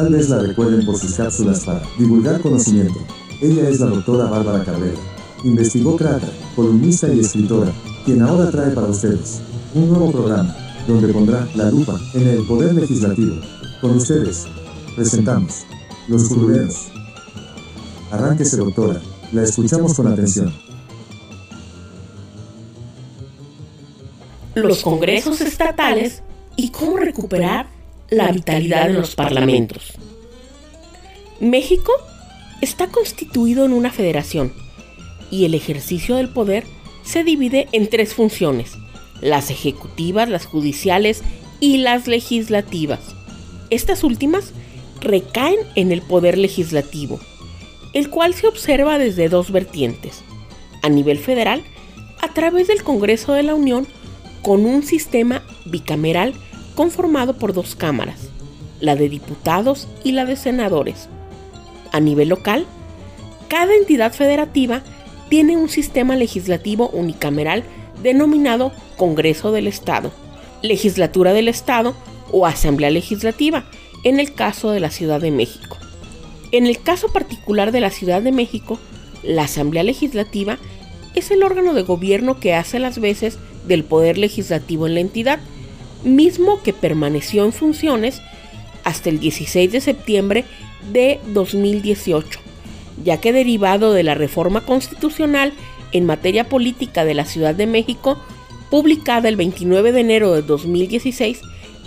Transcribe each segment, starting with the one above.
Tal vez la recuerden por sus cápsulas para divulgar conocimiento. Ella es la doctora Bárbara Cabrera. Investigó Crata, columnista y escritora, quien ahora trae para ustedes un nuevo programa donde pondrá la lupa en el poder legislativo. Con ustedes, presentamos Los Curuleros. Arránquese, doctora. La escuchamos con atención. Los congresos estatales y cómo recuperar la vitalidad en los parlamentos. México está constituido en una federación y el ejercicio del poder se divide en tres funciones, las ejecutivas, las judiciales y las legislativas. Estas últimas recaen en el poder legislativo, el cual se observa desde dos vertientes. A nivel federal, a través del Congreso de la Unión, con un sistema bicameral conformado por dos cámaras, la de diputados y la de senadores. A nivel local, cada entidad federativa tiene un sistema legislativo unicameral denominado Congreso del Estado, Legislatura del Estado o Asamblea Legislativa, en el caso de la Ciudad de México. En el caso particular de la Ciudad de México, la Asamblea Legislativa es el órgano de gobierno que hace las veces del poder legislativo en la entidad, mismo que permaneció en funciones hasta el 16 de septiembre de 2018, ya que derivado de la reforma constitucional en materia política de la Ciudad de México, publicada el 29 de enero de 2016,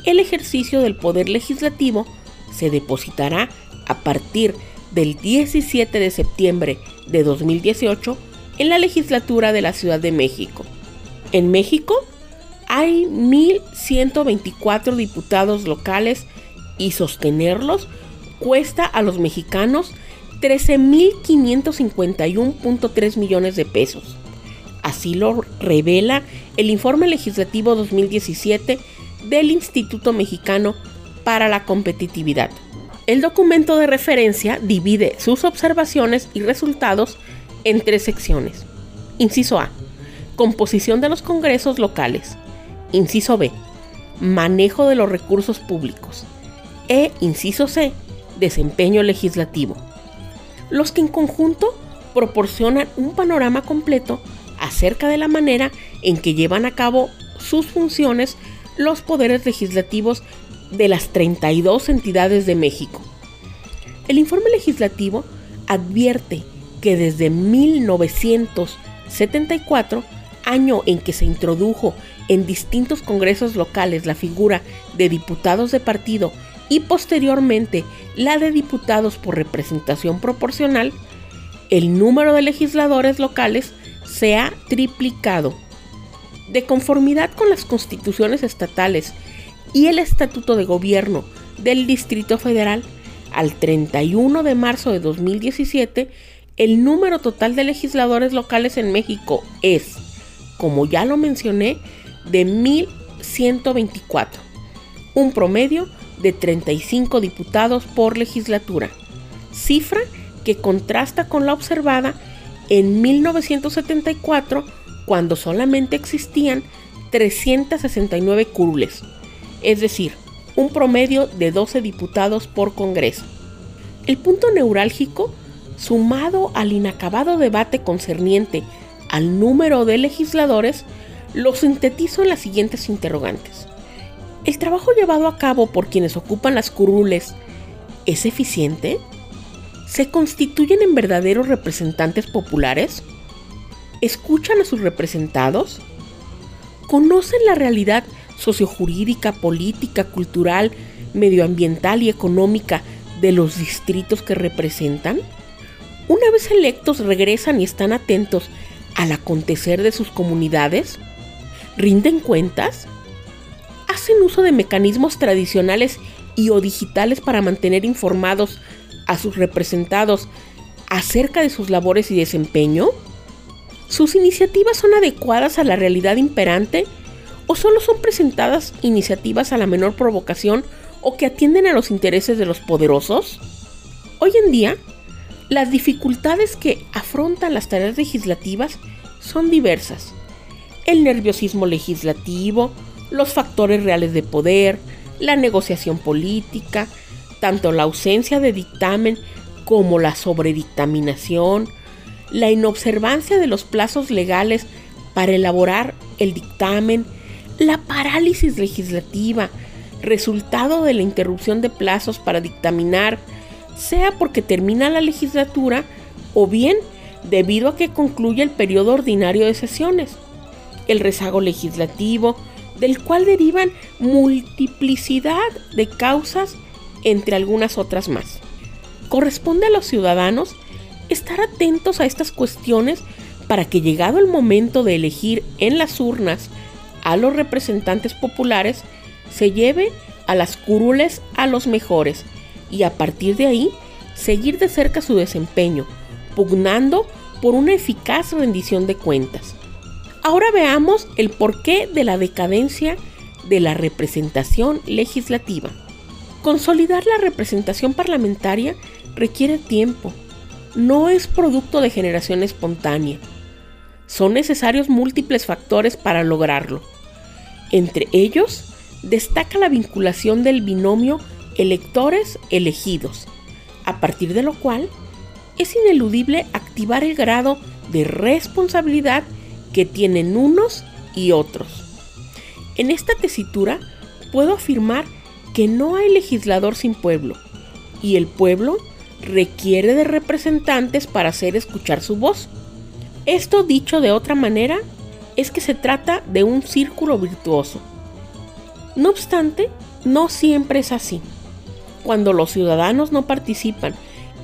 el ejercicio del poder legislativo se depositará a partir del 17 de septiembre de 2018 en la legislatura de la Ciudad de México. En México hay 1.124 diputados locales y sostenerlos cuesta a los mexicanos 13.551.3 millones de pesos. Así lo revela el informe legislativo 2017 del Instituto Mexicano para la Competitividad. El documento de referencia divide sus observaciones y resultados en tres secciones. Inciso A. Composición de los congresos locales. Inciso B. Manejo de los recursos públicos. E inciso C. Desempeño legislativo. Los que en conjunto proporcionan un panorama completo acerca de la manera en que llevan a cabo sus funciones los poderes legislativos de las 32 entidades de México. El informe legislativo advierte que desde 1974, año en que se introdujo en distintos congresos locales la figura de diputados de partido y posteriormente la de diputados por representación proporcional, el número de legisladores locales se ha triplicado. De conformidad con las constituciones estatales y el Estatuto de Gobierno del Distrito Federal, al 31 de marzo de 2017, el número total de legisladores locales en México es, como ya lo mencioné, de 1.124, un promedio de 35 diputados por legislatura, cifra que contrasta con la observada en 1974 cuando solamente existían 369 curules, es decir, un promedio de 12 diputados por Congreso. El punto neurálgico, sumado al inacabado debate concerniente al número de legisladores, lo sintetizo en las siguientes interrogantes. ¿El trabajo llevado a cabo por quienes ocupan las curules es eficiente? ¿Se constituyen en verdaderos representantes populares? ¿Escuchan a sus representados? ¿Conocen la realidad sociojurídica, política, cultural, medioambiental y económica de los distritos que representan? Una vez electos regresan y están atentos al acontecer de sus comunidades? ¿Rinden cuentas? ¿Hacen uso de mecanismos tradicionales y o digitales para mantener informados a sus representados acerca de sus labores y desempeño? ¿Sus iniciativas son adecuadas a la realidad imperante o solo son presentadas iniciativas a la menor provocación o que atienden a los intereses de los poderosos? Hoy en día, las dificultades que afrontan las tareas legislativas son diversas. El nerviosismo legislativo, los factores reales de poder, la negociación política, tanto la ausencia de dictamen como la sobredictaminación, la inobservancia de los plazos legales para elaborar el dictamen, la parálisis legislativa, resultado de la interrupción de plazos para dictaminar, sea porque termina la legislatura o bien debido a que concluye el periodo ordinario de sesiones, el rezago legislativo, del cual derivan multiplicidad de causas entre algunas otras más. Corresponde a los ciudadanos estar atentos a estas cuestiones para que llegado el momento de elegir en las urnas a los representantes populares, se lleve a las curules a los mejores y a partir de ahí seguir de cerca su desempeño, pugnando por una eficaz rendición de cuentas. Ahora veamos el porqué de la decadencia de la representación legislativa. Consolidar la representación parlamentaria requiere tiempo, no es producto de generación espontánea. Son necesarios múltiples factores para lograrlo. Entre ellos, destaca la vinculación del binomio electores-elegidos, a partir de lo cual es ineludible activar el grado de responsabilidad que tienen unos y otros. En esta tesitura puedo afirmar que no hay legislador sin pueblo, y el pueblo requiere de representantes para hacer escuchar su voz. Esto dicho de otra manera, es que se trata de un círculo virtuoso. No obstante, no siempre es así. Cuando los ciudadanos no participan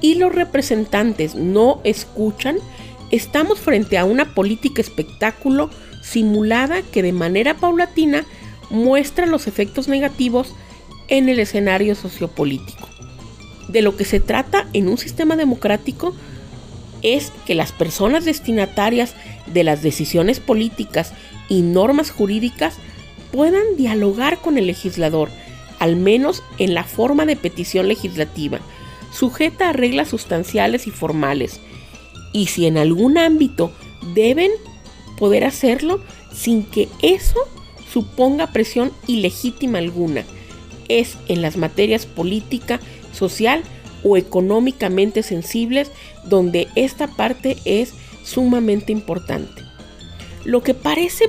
y los representantes no escuchan, estamos frente a una política espectáculo simulada que de manera paulatina muestra los efectos negativos en el escenario sociopolítico. De lo que se trata en un sistema democrático es que las personas destinatarias de las decisiones políticas y normas jurídicas puedan dialogar con el legislador, al menos en la forma de petición legislativa, sujeta a reglas sustanciales y formales, y si en algún ámbito deben poder hacerlo sin que eso suponga presión ilegítima alguna, es en las materias política, social o económicamente sensibles donde esta parte es sumamente importante. Lo que parece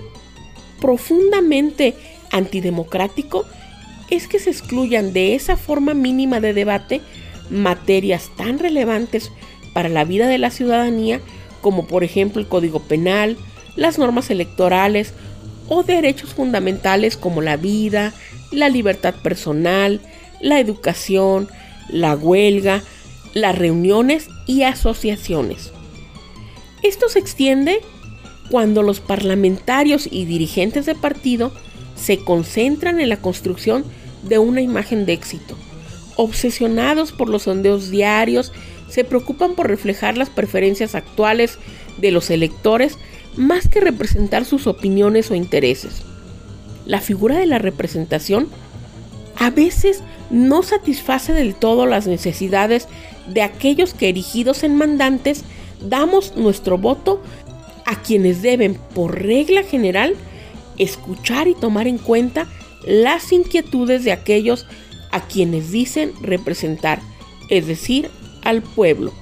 profundamente antidemocrático es que se excluyan de esa forma mínima de debate materias tan relevantes para la vida de la ciudadanía como por ejemplo el Código Penal, las normas electorales o derechos fundamentales como la vida, la libertad personal, la educación, la huelga, las reuniones y asociaciones. Esto se extiende cuando los parlamentarios y dirigentes de partido se concentran en la construcción de una imagen de éxito. Obsesionados por los sondeos diarios, se preocupan por reflejar las preferencias actuales de los electores más que representar sus opiniones o intereses. La figura de la representación a veces no satisface del todo las necesidades de aquellos que erigidos en mandantes damos nuestro voto a quienes deben, por regla general, escuchar y tomar en cuenta las inquietudes de aquellos a quienes dicen representar, es decir, al pueblo.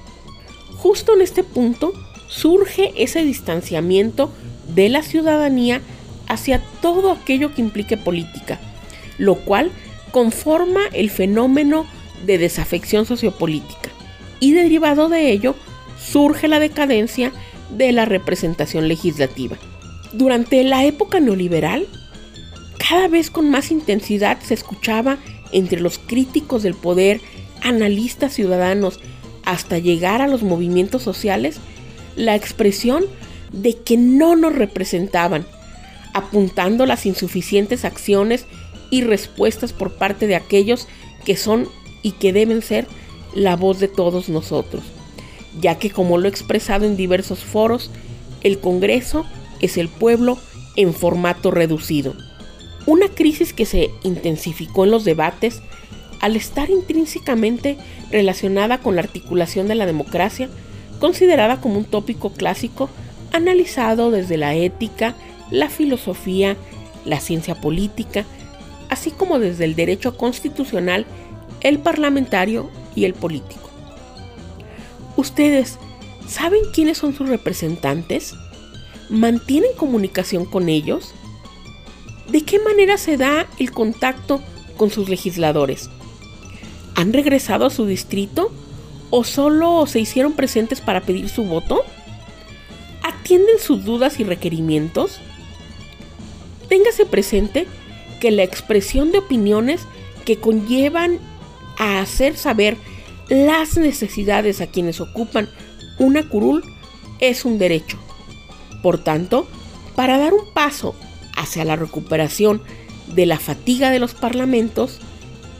Justo en este punto surge ese distanciamiento de la ciudadanía hacia todo aquello que implique política, lo cual conforma el fenómeno de desafección sociopolítica y derivado de ello surge la decadencia de la representación legislativa. Durante la época neoliberal, cada vez con más intensidad se escuchaba entre los críticos del poder, analistas ciudadanos, hasta llegar a los movimientos sociales, la expresión de que no nos representaban, apuntando las insuficientes acciones y respuestas por parte de aquellos que son y que deben ser la voz de todos nosotros, ya que como lo he expresado en diversos foros, el Congreso es el pueblo en formato reducido. Una crisis que se intensificó en los debates al estar intrínsecamente relacionada con la articulación de la democracia, considerada como un tópico clásico analizado desde la ética, la filosofía, la ciencia política, así como desde el derecho constitucional el parlamentario y el político. ¿Ustedes saben quiénes son sus representantes? ¿Mantienen comunicación con ellos? ¿De qué manera se da el contacto con sus legisladores? ¿Han regresado a su distrito o solo se hicieron presentes para pedir su voto? ¿Atienden sus dudas y requerimientos? Téngase presente que la expresión de opiniones que conllevan a hacer saber las necesidades a quienes ocupan una curul es un derecho. Por tanto, para dar un paso hacia la recuperación de la fatiga de los parlamentos,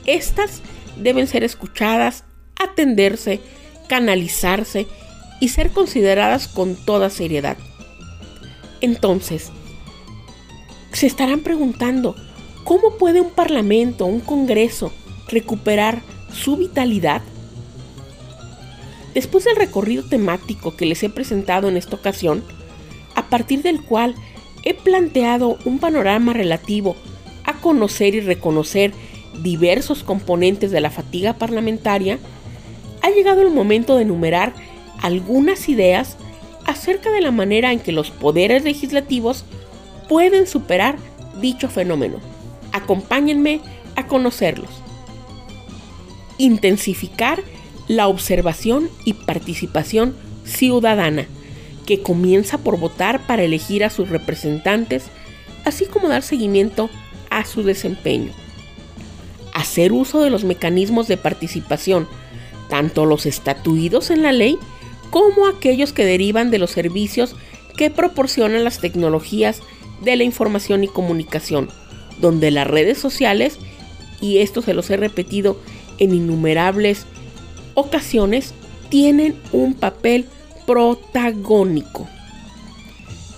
estas deben ser escuchadas, atenderse, canalizarse y ser consideradas con toda seriedad. Entonces, se estarán preguntando, ¿cómo puede un parlamento, un congreso, recuperar su vitalidad? Después del recorrido temático que les he presentado en esta ocasión, a partir del cual he planteado un panorama relativo a conocer y reconocer diversos componentes de la fatiga parlamentaria, ha llegado el momento de enumerar algunas ideas acerca de la manera en que los poderes legislativos pueden superar dicho fenómeno. Acompáñenme a conocerlos. Intensificar la observación y participación ciudadana que comienza por votar para elegir a sus representantes, así como dar seguimiento a su desempeño. Hacer uso de los mecanismos de participación, tanto los estatuidos en la ley como aquellos que derivan de los servicios que proporcionan las tecnologías de la información y comunicación, donde las redes sociales, y esto se los he repetido en innumerables ocasiones, tienen un papel protagónico.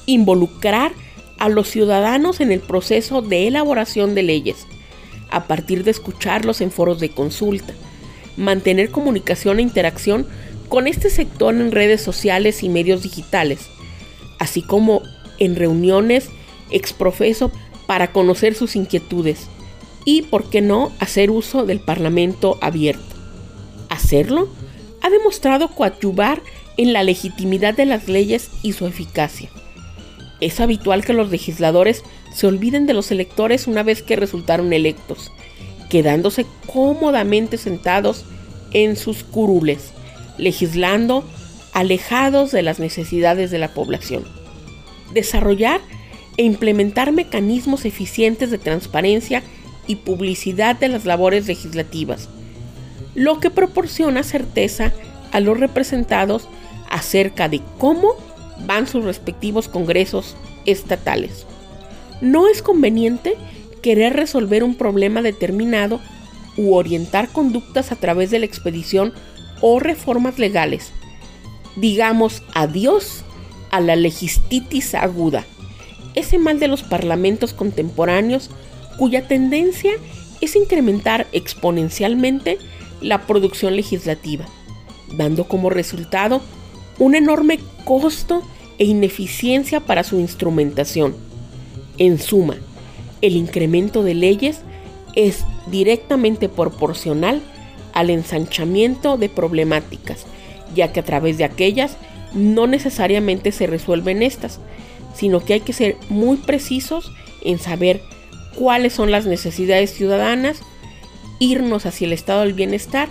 Involucrar a los ciudadanos en el proceso de elaboración de leyes, a partir de escucharlos en foros de consulta, mantener comunicación e interacción con este sector en redes sociales y medios digitales, así como en reuniones exprofeso para conocer sus inquietudes y, por qué no, hacer uso del Parlamento abierto. Hacerlo ha demostrado coadyuvar en la legitimidad de las leyes y su eficacia. Es habitual que los legisladores se olviden de los electores una vez que resultaron electos, quedándose cómodamente sentados en sus curules, legislando alejados de las necesidades de la población. Desarrollar e implementar mecanismos eficientes de transparencia y publicidad de las labores legislativas, lo que proporciona certeza a los representados acerca de cómo van sus respectivos congresos estatales. No es conveniente querer resolver un problema determinado u orientar conductas a través de la expedición o reformas legales. Digamos adiós a la legistitis aguda, ese mal de los parlamentos contemporáneos cuya tendencia es incrementar exponencialmente la producción legislativa, dando como resultado un enorme costo e ineficiencia para su instrumentación. En suma, el incremento de leyes es directamente proporcional al ensanchamiento de problemáticas, ya que a través de aquellas no necesariamente se resuelven estas, sino que hay que ser muy precisos en saber cuáles son las necesidades ciudadanas, irnos hacia el estado del bienestar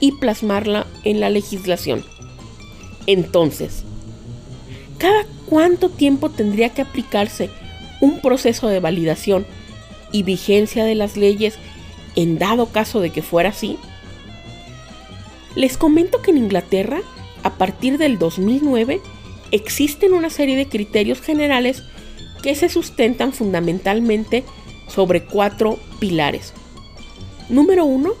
y plasmarla en la legislación. Entonces, ¿cada cuánto tiempo tendría que aplicarse un proceso de validación y vigencia de las leyes en dado caso de que fuera así? Les comento que en Inglaterra, a partir del 2009, existen una serie de criterios generales que se sustentan fundamentalmente sobre cuatro pilares. Número uno,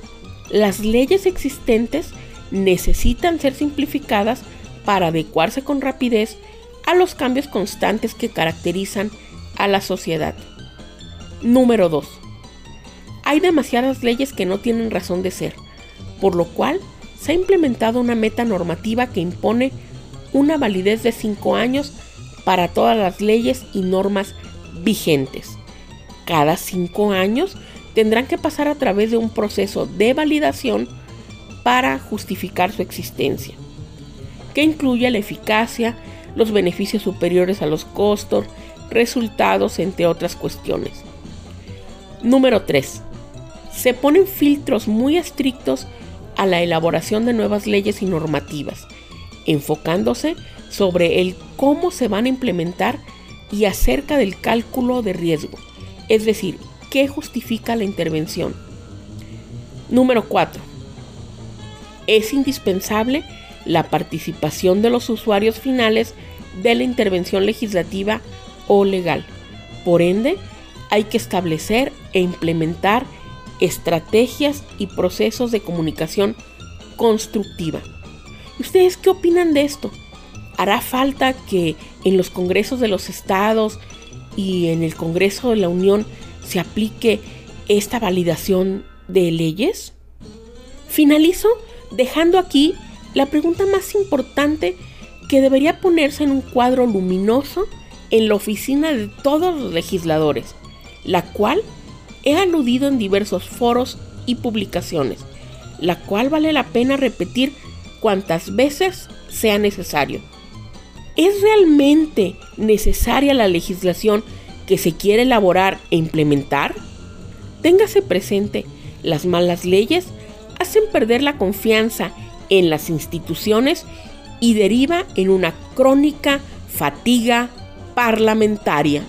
las leyes existentes necesitan ser simplificadas para adecuarse con rapidez a los cambios constantes que caracterizan a la sociedad. Número 2. Hay demasiadas leyes que no tienen razón de ser, por lo cual se ha implementado una meta normativa que impone una validez de 5 años para todas las leyes y normas vigentes. Cada 5 años tendrán que pasar a través de un proceso de validación para justificar su existencia, que incluye la eficacia, los beneficios superiores a los costos, resultados, entre otras cuestiones. Número 3. Se ponen filtros muy estrictos a la elaboración de nuevas leyes y normativas, enfocándose sobre el cómo se van a implementar y acerca del cálculo de riesgo, es decir, qué justifica la intervención. Número 4. Es indispensable la participación de los usuarios finales de la intervención legislativa o legal. Por ende, hay que establecer e implementar estrategias y procesos de comunicación constructiva. ¿Ustedes qué opinan de esto? ¿Hará falta que en los congresos de los estados y en el Congreso de la Unión se aplique esta validación de leyes? Finalizo dejando aquí la pregunta más importante que debería ponerse en un cuadro luminoso en la oficina de todos los legisladores, la cual he aludido en diversos foros y publicaciones, la cual vale la pena repetir cuantas veces sea necesario. ¿Es realmente necesaria la legislación que se quiere elaborar e implementar? Téngase presente, las malas leyes hacen perder la confianza en las instituciones y deriva en una crónica fatiga parlamentaria.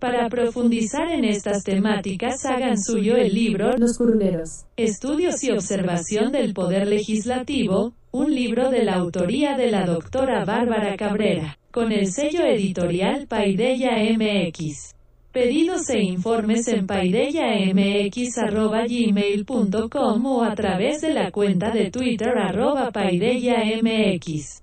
Para profundizar en estas temáticas, hagan suyo el libro Los Curuleros. Estudios y observación del Poder Legislativo, un libro de la autoría de la doctora Bárbara Cabrera, con el sello editorial Paideya MX. Pedidos e informes en paideyamx.gmail.com o a través de la cuenta de Twitter arroba paideyamx.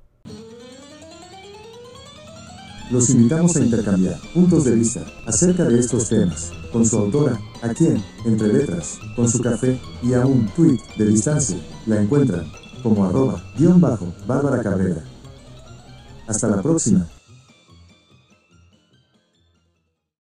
Los invitamos a intercambiar puntos de vista acerca de estos temas con su autora, a quien, entre letras, con su café y a un tweet de distancia, la encuentran como arroba guion bajo Bárbara Cabrera. Hasta la próxima.